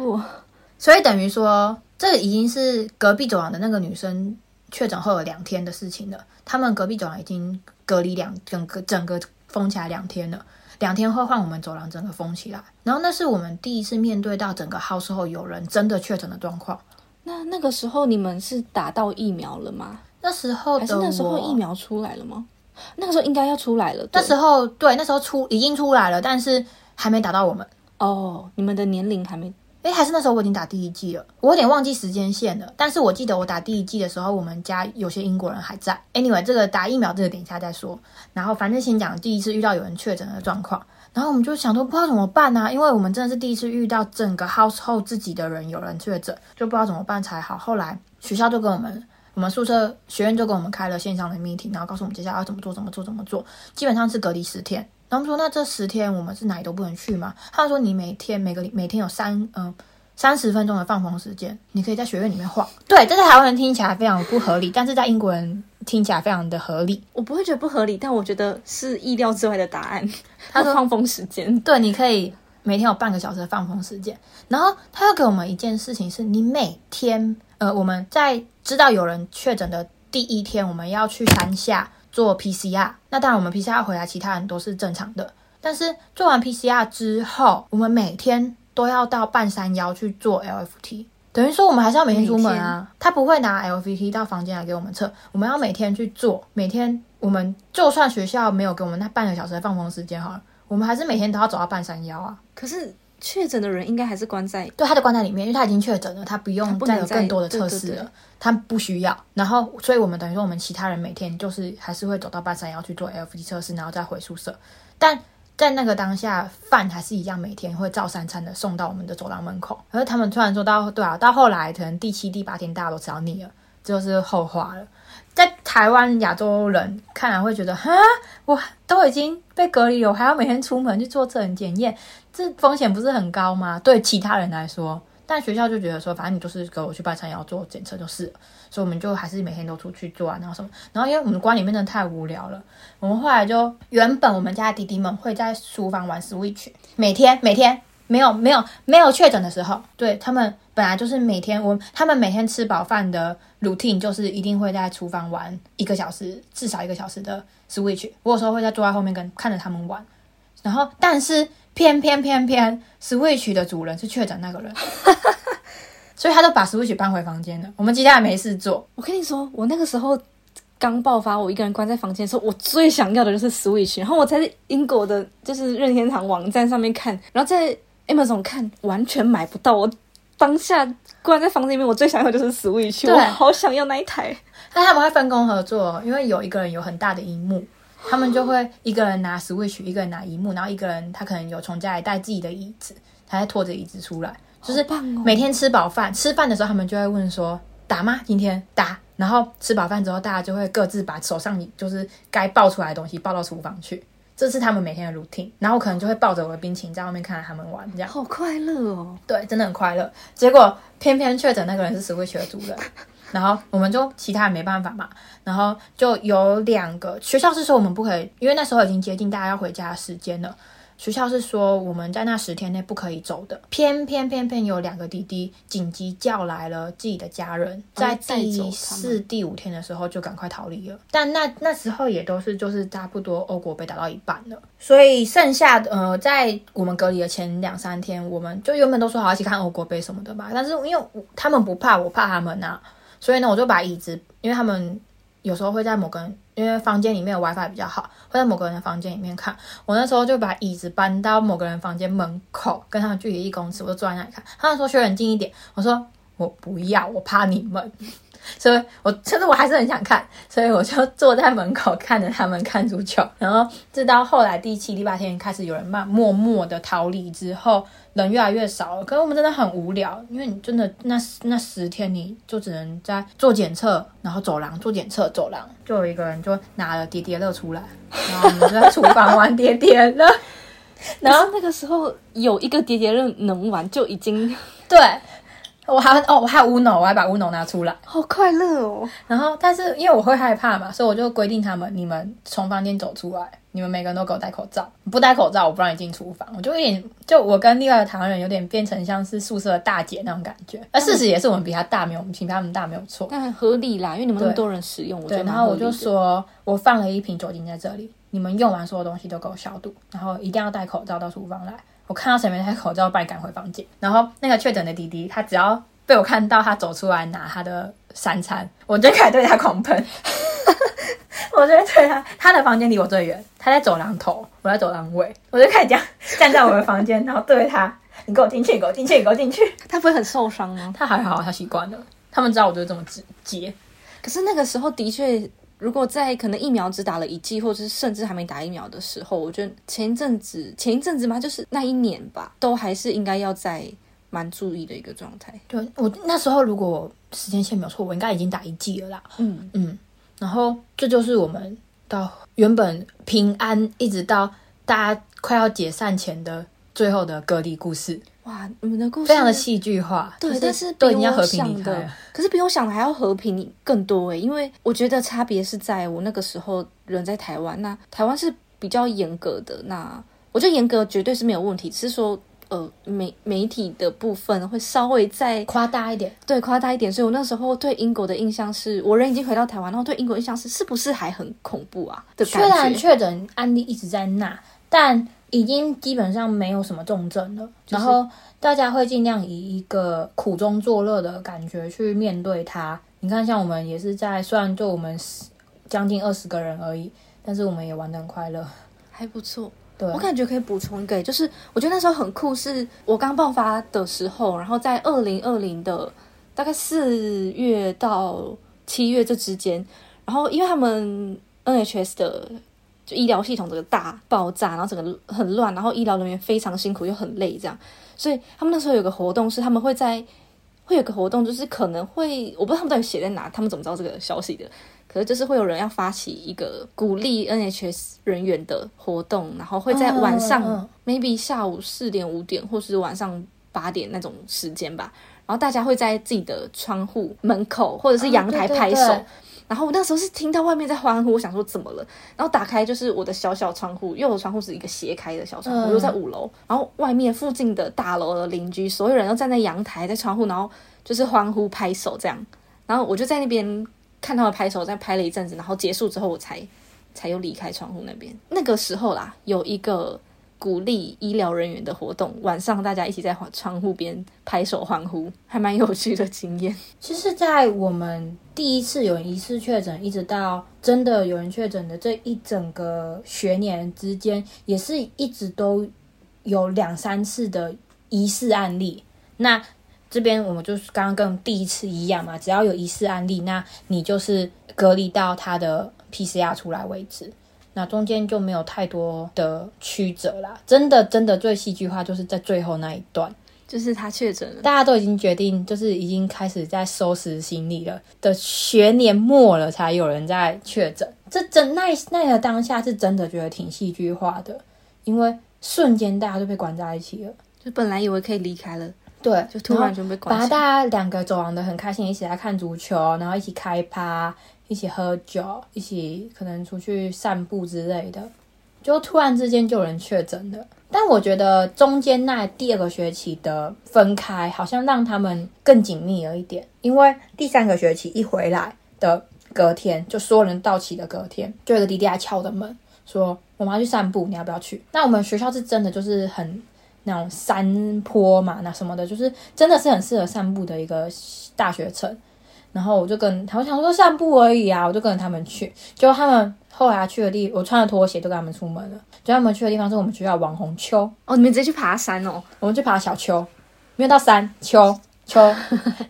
所以等于说这个已经是隔壁走廊的那个女生确诊后有两天的事情了，他们隔壁走廊已经隔离两整个整个封起来两天了。两天后换我们走廊整个封起来，然后那是我们第一次面对到整个 house 后有人真的确诊的状况。那那个时候你们是打到疫苗了吗？那时候的还是那时候疫苗出来了吗？那个时候应该要出来了。那时候对，那时候出已经出来了，但是还没打到我们。哦，你们的年龄还没诶，还是那时候我已经打第一季了，我有点忘记时间线了。但是我记得我打第一季的时候，我们家有些英国人还在。Anyway，这个打疫苗这个等一下再说。然后反正先讲第一次遇到有人确诊的状况，然后我们就想说不知道怎么办啊，因为我们真的是第一次遇到整个 household 自己的人有人确诊，就不知道怎么办才好。后来学校就跟我们。我们宿舍学院就跟我们开了线上的 meeting，然后告诉我们接下来要怎么做、怎么做、怎么做，基本上是隔离十天。然后我们说，那这十天我们是哪里都不能去吗？他说，你每天每个每天有三嗯三十分钟的放风时间，你可以在学院里面晃。对，这在台湾人听起来非常不合理，但是在英国人听起来非常的合理。我不会觉得不合理，但我觉得是意料之外的答案。他说放风时间，对，你可以每天有半个小时的放风时间。然后他要给我们一件事情是，你每天，呃，我们在知道有人确诊的第一天，我们要去山下做 PCR。那当然，我们 PCR 回来，其他人都是正常的。但是做完 PCR 之后，我们每天都要到半山腰去做 LFT。等于说，我们还是要每天出门啊。他不会拿 LFT 到房间来给我们测，我们要每天去做。每天我们就算学校没有给我们那半个小时的放风时间好了，我们还是每天都要走到半山腰啊。可是确诊的人应该还是关在对，他就关在里面，因为他已经确诊了，他不用再有更多的测试了，对对对他不需要。然后，所以我们等于说，我们其他人每天就是还是会走到半山腰去做 LVT 测试，然后再回宿舍。但在那个当下，饭还是一样每天会照三餐的送到我们的走廊门口。而他们突然说到，对啊，到后来可能第七、第八天大家都吃到腻了，这就是后话了。在台湾亚洲人看来会觉得，哈，我都已经被隔离了，我还要每天出门去做测人检验，这风险不是很高吗？对其他人来说，但学校就觉得说，反正你就是给我去半山要做检测就是了，所以我们就还是每天都出去做啊，然后什么，然后因为我们关里面真的太无聊了，我们后来就原本我们家的弟弟们会在书房玩 Switch，每天每天没有没有没有确诊的时候，对他们本来就是每天我他们每天吃饱饭的 routine 就是一定会在厨房玩一个小时，至少一个小时的 Switch。我有时候会在坐在后面跟看着他们玩，然后但是偏偏偏偏 Switch 的主人是确诊那个人，所以他就把 Switch 搬回房间了。我们其他人没事做，我跟你说，我那个时候刚爆发，我一个人关在房间的时候，我最想要的就是 Switch，然后我在英国的就是任天堂网站上面看，然后在 Amazon 看，完全买不到。我当下关在房子里面，我最想要的就是 Switch，对我好想要那一台。但他们会分工合作，因为有一个人有很大的荧幕，他们就会一个人拿 Switch，一个人拿荧幕，然后一个人他可能有从家里带自己的椅子，他在拖着椅子出来，就是每天吃饱饭，吃饭的时候他们就会问说打吗？今天打。然后吃饱饭之后，大家就会各自把手上就是该抱出来的东西抱到厨房去，这是他们每天的 routine。然后我可能就会抱着我的冰淇淋在外面看着他们玩，这样。好快乐哦！对，真的很快乐。结果偏偏确诊那个人是 Switch 的主人，然后我们就其他人没办法嘛，然后就有两个学校是说我们不可以，因为那时候已经接近大家要回家的时间了。学校是说我们在那十天内不可以走的，偏偏偏偏有两个弟弟紧急叫来了自己的家人，在第四、第五天的时候就赶快逃离了。但那那时候也都是就是差不多欧国被打到一半了，所以剩下的呃，在我们隔离的前两三天，我们就原本都说好一起看欧国杯什么的吧，但是因为他们不怕，我怕他们呐、所以呢，我就把椅子，因为他们有时候会在某个人，因为房间里面有 WiFi 比较好，会在某个人的房间里面看。我那时候就把椅子搬到某个人房间门口，跟他们距离一公尺，我就坐在那里看。他们说学很近一点，我说我不要，我怕你们。所以我其实我还是很想看，所以我就坐在门口看着他们看足球。然后直到后来第七、第八天开始有人慢默默的逃离之后，人越来越少了。可是我们真的很无聊，因为你真的那那十天你就只能在做检测，然后走廊做检测，走廊就有一个人就拿了叠叠乐出来，然后我们就在厨房玩叠叠乐。然后然后那个时候有一个叠叠乐能玩，就已经对我还哦我还有 Uno，我还把 Uno 拿出来。好快乐哦。然后，但是因为我会害怕嘛，所以我就规定他们，你们从房间走出来，你们每个人都给我戴口罩，不戴口罩我不让你进厨房。我就有点，就我跟另外一个台湾人有点变成像是宿舍的大姐那种感觉。而事实也是我们比他大，没有我们比他们大没有错。但很合理啦，因为你们那么多人使用，我觉对，得然后我就说，我放了一瓶酒精在这里，你们用完所有东西都给我消毒，然后一定要戴口罩到厨房来。我看到谁没戴口罩，把你赶回房间。然后那个确诊的弟弟，他只要被我看到他走出来拿他的三餐，我就开始对他狂喷。我就会对他，他的房间离我最远，他在走廊头，我在走廊尾，我就开始这样站在我的房间，然后对着他，你给我进去，给我进去，给我进去。他不会很受伤吗？他还好，他习惯了，他们知道我就是这么直接。可是那个时候的确，如果在可能疫苗只打了一剂，或者是甚至还没打疫苗的时候，我觉得前一阵子前一阵子嘛，就是那一年吧，都还是应该要在蛮注意的一个状态。对我那时候，如果时间线没有错，我应该已经打一剂了啦。嗯，嗯，然后这就是我们到原本平安，一直到大家快要解散前的最后的隔离故事。哇，你们的故事非常的戏剧化。对，就但是都比我已经要和平离开。，可是比我想的还要和平更多诶，因为我觉得差别是在我那个时候人在台湾，那台湾是比较严格的，那我觉得严格绝对是没有问题，只是说呃媒媒体的部分会稍微再夸大一点，对夸大一点，所以我那时候对英国的印象是，我人已经回到台湾，然后对英国印象是是不是还很恐怖啊的虽然？确诊案例一直在那，但已经基本上没有什么重症了。然后大家会尽量以一个苦中作乐的感觉去面对它。你看，像我们也是在，虽然就我们十将近二十个人而已，但是我们也玩得很快乐。还不错。我感觉可以补充一个，就是我觉得那时候很酷，是我刚爆发的时候，然后在二零二零的大概四月到七月这之间，然后因为他们 NHS 的就医疗系统整个大爆炸，然后整个很乱，然后医疗人员非常辛苦又很累，这样，所以他们那时候有个活动是他们会在会有个活动，就是可能会我不知道他们到底写在哪，他们怎么知道这个消息的？可是就是会有人要发起一个鼓励 NHS 人员的活动，然后会在晚上、嗯嗯 maybe 下午四点五点，或是晚上八点那种时间吧，然后大家会在自己的窗户门口或者是阳台哦对对拍手。对然后我那时候是听到外面在欢呼，我想说怎么了？然后打开就是我的小小窗户，因为我的窗户是一个斜开的小窗户，嗯我又在五楼，然后外面附近的大楼的邻居，所有人都站在阳台，在窗户，然后就是欢呼拍手这样。然后我就在那边看他们拍手，再拍了一阵子，然后结束之后我才才又离开窗户那边。那个时候啦，有一个鼓励医疗人员的活动，晚上大家一起在窗户边拍手欢呼，还蛮有趣的经验。其实，在我们第一次有人疑似确诊，一直到真的有人确诊的这一整个学年之间，也是一直都有两三次的疑似案例。那这边我们就是刚刚跟第一次一样嘛，只要有疑似案例，那你就是隔离到他的 PCR 出来为止。那中间就没有太多的曲折啦，真的真的最戏剧化就是在最后那一段。就是他确诊了，大家都已经决定，就是已经开始在收拾行李了的学年末了，才有人在确诊。这真那那个当下是真的觉得挺戏剧化的，因为瞬间大家就被关在一起了。就本来以为可以离开了，对，就突然就被关把起来。大家两个走廊的很开心，一起来看足球，然后一起开趴，一起喝酒，一起可能出去散步之类的，就突然之间就有人确诊了。但我觉得中间那第二个学期的分开，好像让他们更紧密了一点，因为第三个学期一回来的隔天，就所有人到齐的隔天，就有个弟弟来敲我的门，说我们要去散步，你要不要去？那我们学校是真的就是很那种山坡嘛，那什么的，就是真的是很适合散步的一个大学城。然后我就跟他，我想说散步而已啊，我就跟着他们去。结果他们后来去的地，我穿着拖鞋就跟他们出门了。就他们去的地方是我们学校网红丘，哦，你们直接去爬山哦？我们去爬小丘，没有到山丘丘。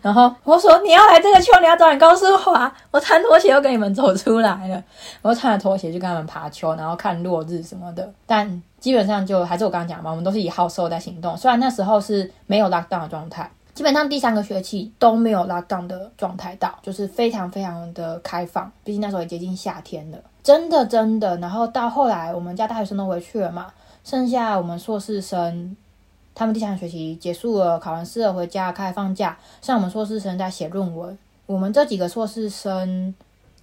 然后我说你要来这个丘，你要早点告诉我啊！我穿拖鞋又跟你们走出来了，我就穿着拖鞋去跟他们爬丘，然后看落日什么的。但基本上就还是我刚刚讲嘛，我们都是以好瘦在行动。虽然那时候是没有 lockdown 的状态，基本上第三个学期都没有 lockdown 的状态到，就是非常非常的开放。毕竟那时候也接近夏天了，真的真的。然后到后来，我们家大学生都回去了嘛，剩下我们硕士生，他们第三个学期结束了，考完试了回家开始放假，像我们硕士生在写论文。我们这几个硕士生，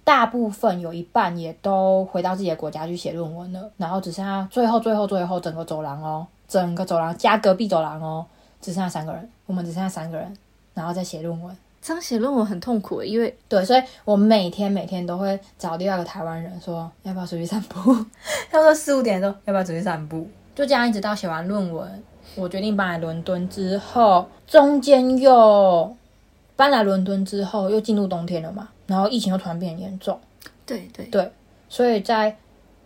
大部分有一半也都回到自己的国家去写论文了，然后只剩下最后最后最后整个走廊哦，整个走廊加隔壁走廊哦，只剩下三个人，我们只剩下三个人，然后再写论文。这样写论文很痛苦诶，因为对，所以我每天每天都会找第二个台湾人说要不要出去散步。他说四五点的时候要不要出去散步？就这样一直到写完论文，我决定搬来伦敦之后，中间又搬来伦敦之后又进入冬天了嘛，然后疫情又突然变严重，对对。对所以在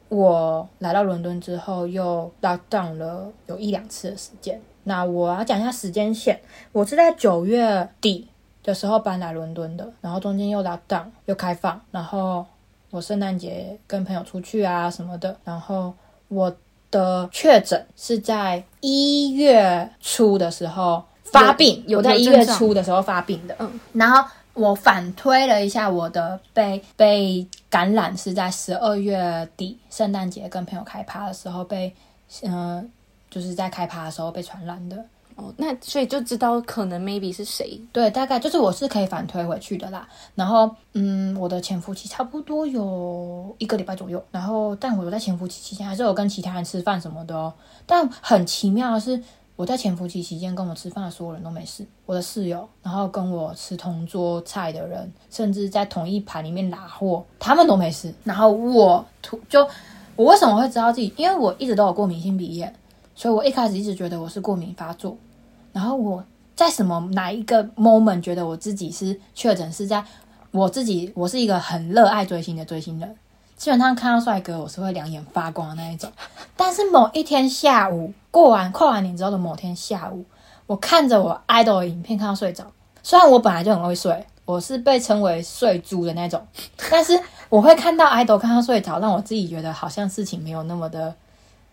我来到伦敦之后又 lock down 了有一两次的时间。那我要讲一下时间线，我是在九月底的时候搬来伦敦的，然后中间又 lock down 又开放，然后我圣诞节跟朋友出去啊什么的，然后我的确诊是在一月初的时候发病，有在一月初的时候发病的，嗯，然后我反推了一下，我的被被感染是在十二月底圣诞节跟朋友开趴的时候被，嗯、就是在开趴的时候被传染的。哦，那所以就知道可能 maybe 是谁。对，大概就是我是可以反推回去的啦。然后，嗯，我的潜伏期差不多有一个礼拜左右。然后，但我在潜伏期期间还是有跟其他人吃饭什么的哦。但很奇妙的是，我在潜伏期期间跟我吃饭的所有人都没事，我的室友，然后跟我吃同桌菜的人，甚至在同一盘里面拿货，他们都没事。然后我突就我为什么会知道自己？因为我一直都有过敏性鼻炎，所以我一开始一直觉得我是过敏发作。然后我在什么哪一个 moment 觉得我自己是确诊是在我自己，我是一个很热爱追星的追星人，基本上看到帅哥我是会两眼发光的那一种。但是某一天下午过完跨完年之后的某天下午，我看着我 idol 的影片看到睡着。虽然我本来就很会睡，我是被称为睡猪的那种，但是我会看到 idol 看到睡着，让我自己觉得好像事情没有那么的。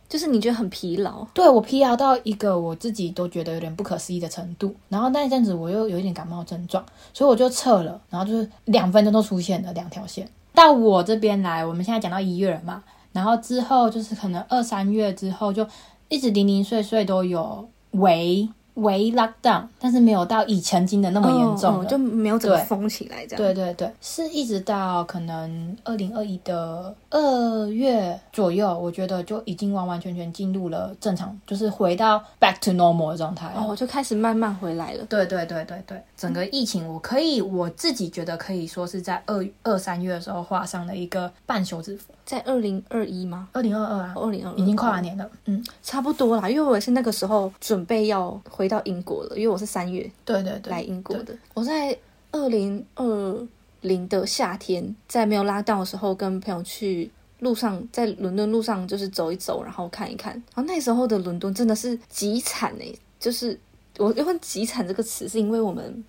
就是你觉得很疲劳，对我疲劳到一个我自己都觉得有点不可思议的程度。然后那一阵子我又有一点感冒症状，所以我就撤了，然后就是两分钟都出现了两条线。到我这边来，我们现在讲到一月了嘛，然后之后就是可能二三月之后就一直零零碎碎都有喂。微 lockdown，但是没有到以前经的那么严重，就没有整个封起来这样。对对对，是一直到可能二零二一的二月左右，我觉得就已经完完全全进入了正常，就是回到 back to normal 的状态。哦，就开始慢慢回来了。对对对对对，整个疫情，我可以我自己觉得可以说是在二二三月的时候画上了一个半休止符。在二零二一吗？二零二二啊，二零二已经跨完年了。嗯，差不多啦，因为我是那个时候准备要回到英国了，因为我是三月对对对来英国的。我在二零二零的夏天，在没有拉到的时候，跟朋友去路上，在伦敦路上就是走一走，然后看一看。然后那时候的伦敦真的是极惨哎，就是我用“极惨”这个词，是因为我们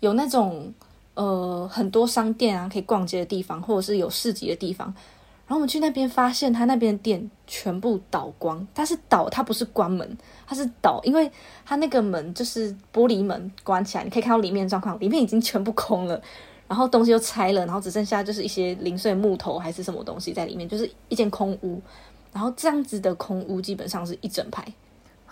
有那种呃很多商店啊可以逛街的地方，或者是有市集的地方。然后我们去那边发现，他那边的店全部倒光。但是倒，它不是关门，它是倒，因为它那个门就是玻璃门关起来，你可以看到里面状况，里面已经全部空了，然后东西又拆了，然后只剩下就是一些零碎木头还是什么东西在里面，就是一间空屋。然后这样子的空屋基本上是一整排，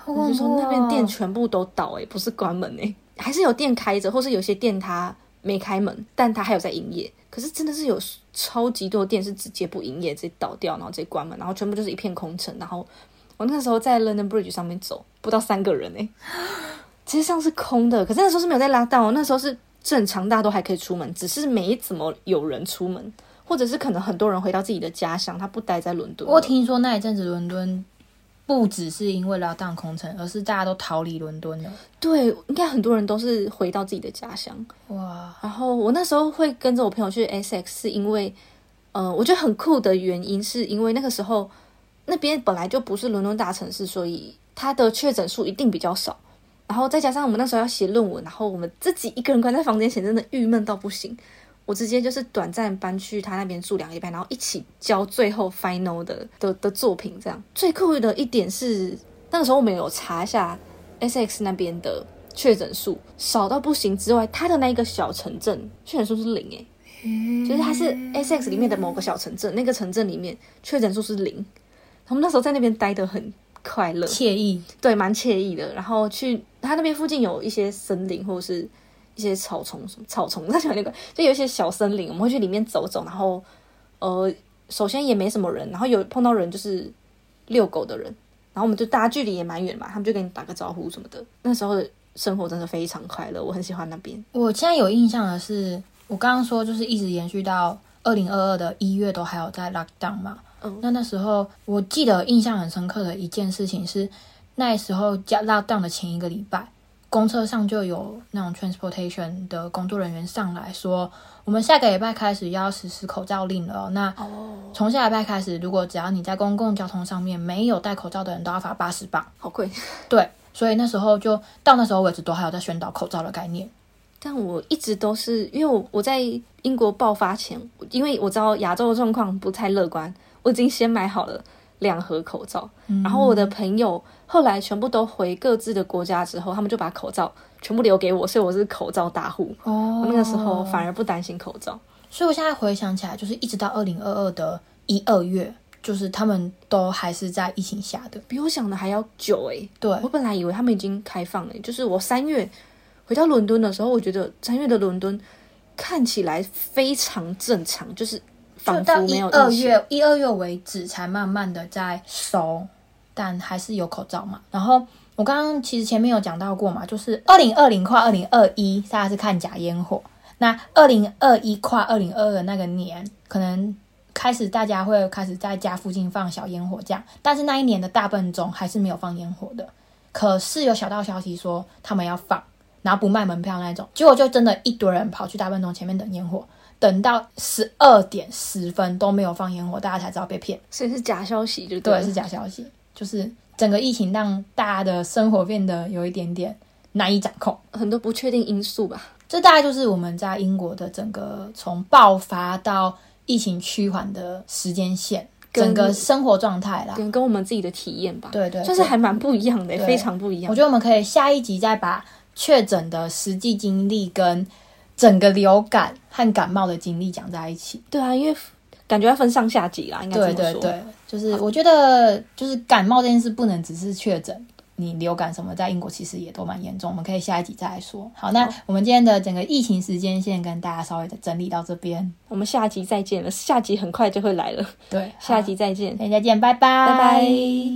我就说那边店全部都倒，诶，不是关门诶，还是有店开着，或是有些店它没开门，但它还有在营业。可是真的是有超级多店是直接不营业，直接倒掉，然后直接关门，然后全部就是一片空城。然后 我那时候在 London Bridge 上面走，不到三个人诶，其实上是空的。可是那时候是没有在拉到，那时候是正常，大家都还可以出门，只是没怎么有人出门，或者是可能很多人回到自己的家乡，他不待在伦敦。我听说那一阵子伦敦。不只是因为拉档空城，而是大家都逃离伦敦了。对，应该很多人都是回到自己的家乡。哇！然后我那时候会跟着我朋友去 SX，是因为，呃，我觉得很酷的原因，是因为那个时候那边本来就不是伦敦大城市，所以它的确诊数一定比较少。然后再加上我们那时候要写论文，然后我们自己一个人关在房间写，真的郁闷到不行。我直接就是短暂搬去他那边住两个礼拜，然后一起交最后 final 的的的作品。这样最酷的一点是，那个时候我们有查一下 SX 那边的确诊数少到不行之外，他的那一个小城镇确诊数是零诶，就是他是 SX 里面的某个小城镇，那个城镇里面确诊数是零。他们那时候在那边待得很快乐惬意，对，蛮惬意的。然后去他那边附近有一些森林或者是。一些草丛什么草丛，他喜欢那个，就有一些小森林，我们会去里面走走。然后，呃，首先也没什么人，然后有碰到人就是遛狗的人，然后我们就大家距离也蛮远嘛，他们就跟你打个招呼什么的。那时候的生活真的非常快乐，我很喜欢那边。我现在有印象的是，我刚刚说就是一直延续到二零二二的一月都还有在 lock down 嘛。嗯，那那时候我记得印象很深刻的一件事情是，那时候加 lock down 的前一个礼拜。公车上就有那种 transportation 的工作人员上来说，我们下个礼拜开始要实施口罩令了。那从下礼拜开始，如果只要你在公共交通上面没有戴口罩的人，都要罚八十磅，好贵。对，所以那时候就到那时候为止，都还有在宣导口罩的概念。但我一直都是因为我我在英国爆发前，因为我知道亚洲的状况不太乐观，我已经先买好了。两盒口罩，然后我的朋友后来全部都回各自的国家之后，他们就把口罩全部留给我，所以我是口罩大户。哦，那个时候反而不担心口罩。所以我现在回想起来，就是一直到二零二二的一二月，就是他们都还是在疫情下的。比我想的还要久诶、对我本来以为他们已经开放了、就是我三月回到伦敦的时候，我觉得三月的伦敦看起来非常正常，就是仿就到一佛没有。二月一二月为止才慢慢的在收，但还是有口罩嘛。然后我刚刚其实前面有讲到过嘛，就是二零二零跨二零二一，大家是看假烟火。那二零二一跨二零二二那个年，可能开始大家会开始在家附近放小烟火这样，但是那一年的大笨钟还是没有放烟火的。可是有小道消息说他们要放，然后不卖门票那种，结果就真的一堆人跑去大笨钟前面等烟火，等到十二点十分都没有放烟火，大家才知道被骗。所以是假消息，就对，对是假消息，就是整个疫情让大家的生活变得有一点点难以掌控。很多不确定因素吧。这大概就是我们在英国的整个从爆发到疫情趋缓的时间线，整个生活状态啦。跟跟我们自己的体验吧，对对对算是还蛮不一样的，非常不一样我。觉得我们可以下一集再把确诊的实际经历跟整个流感和感冒的经历讲在一起。对啊，因为感觉要分上下集啦，应该这对么说。对对，就是我觉得就是感冒这件事不能只是确诊。你流感什么在英国其实也都蛮严重，我们可以下一集再来说。好，那我们今天的整个疫情时间线跟大家稍微的整理到这边。我们下集再见了，下集很快就会来了，对，下集再见。好，大家再见，拜拜，拜拜